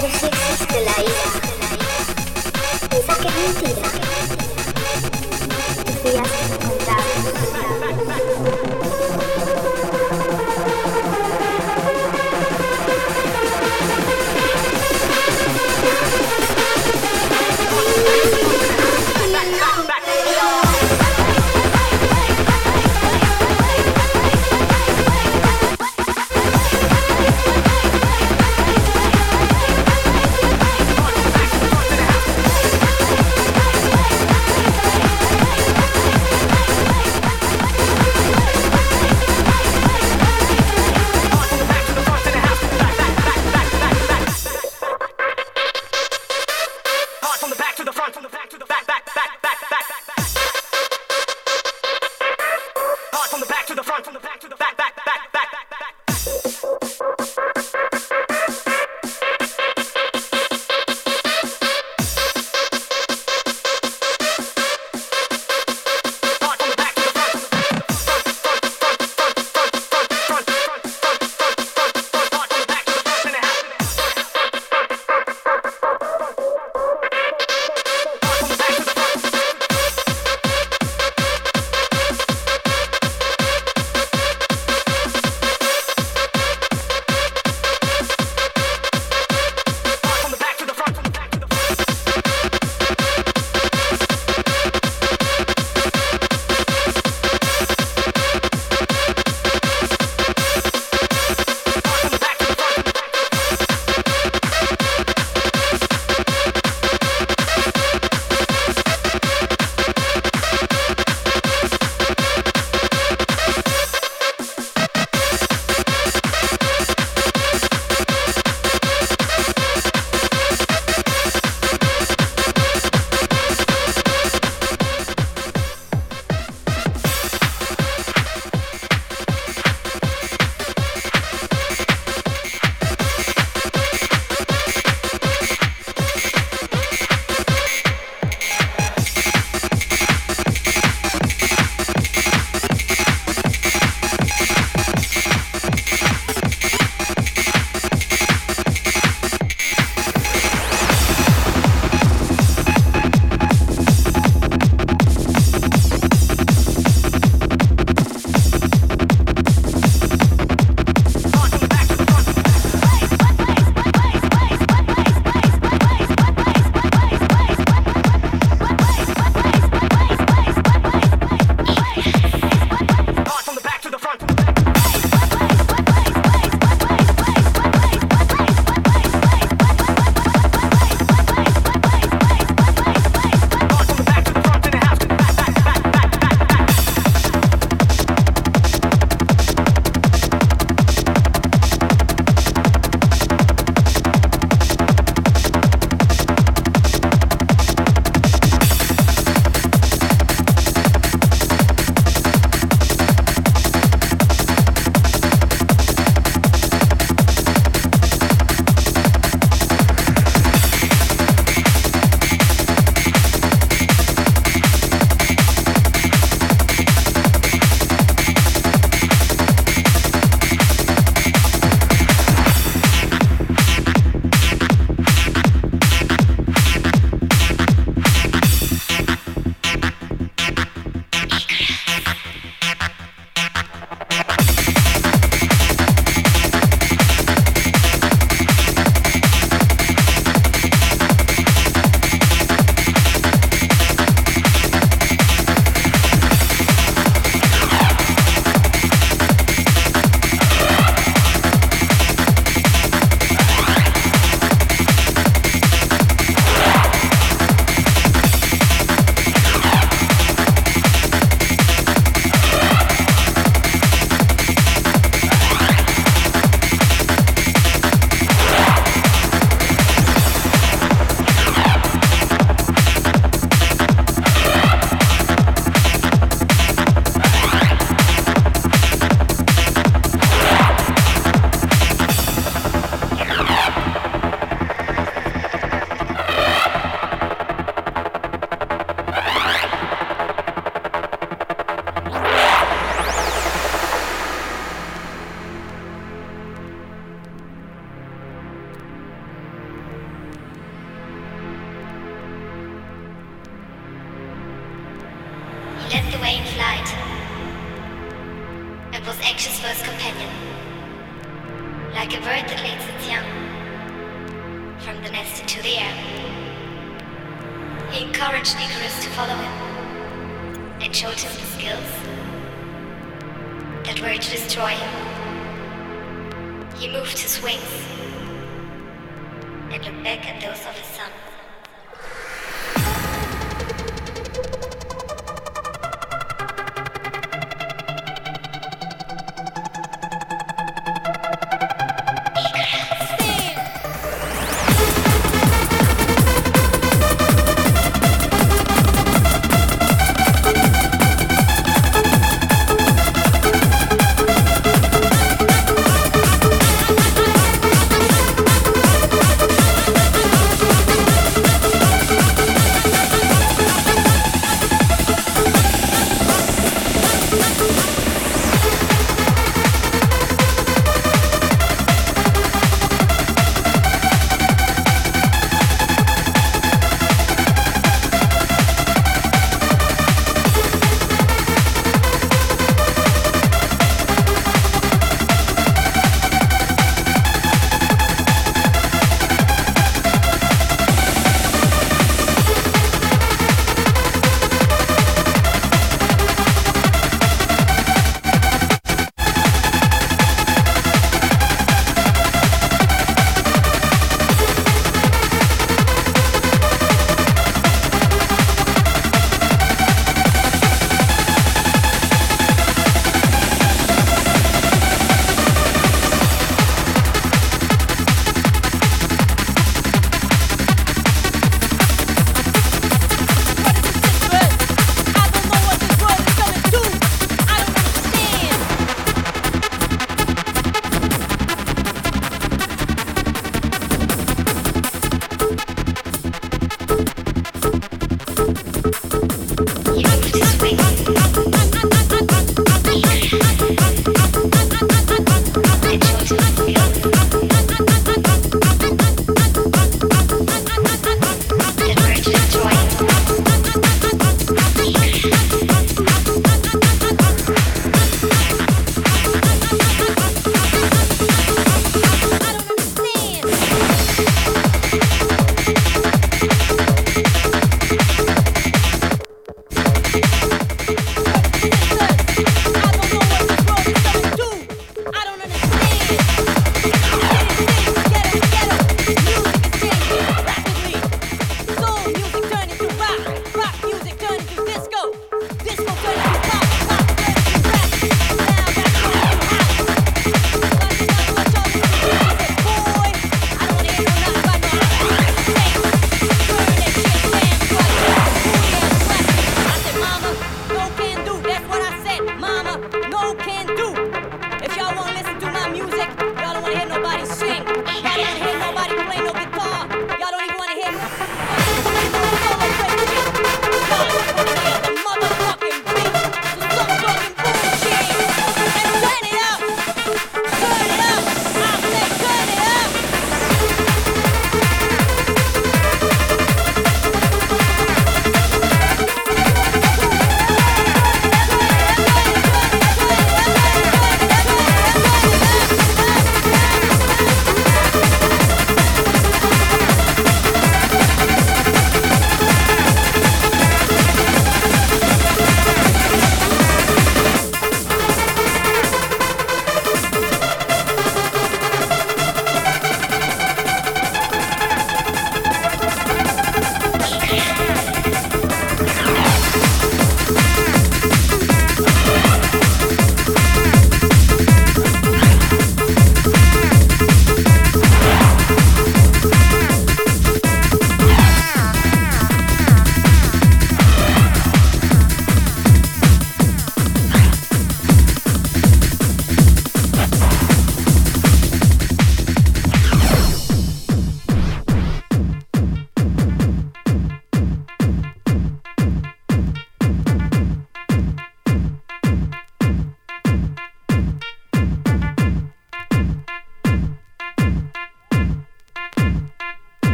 Pero si existe la ira, esa que es mentira.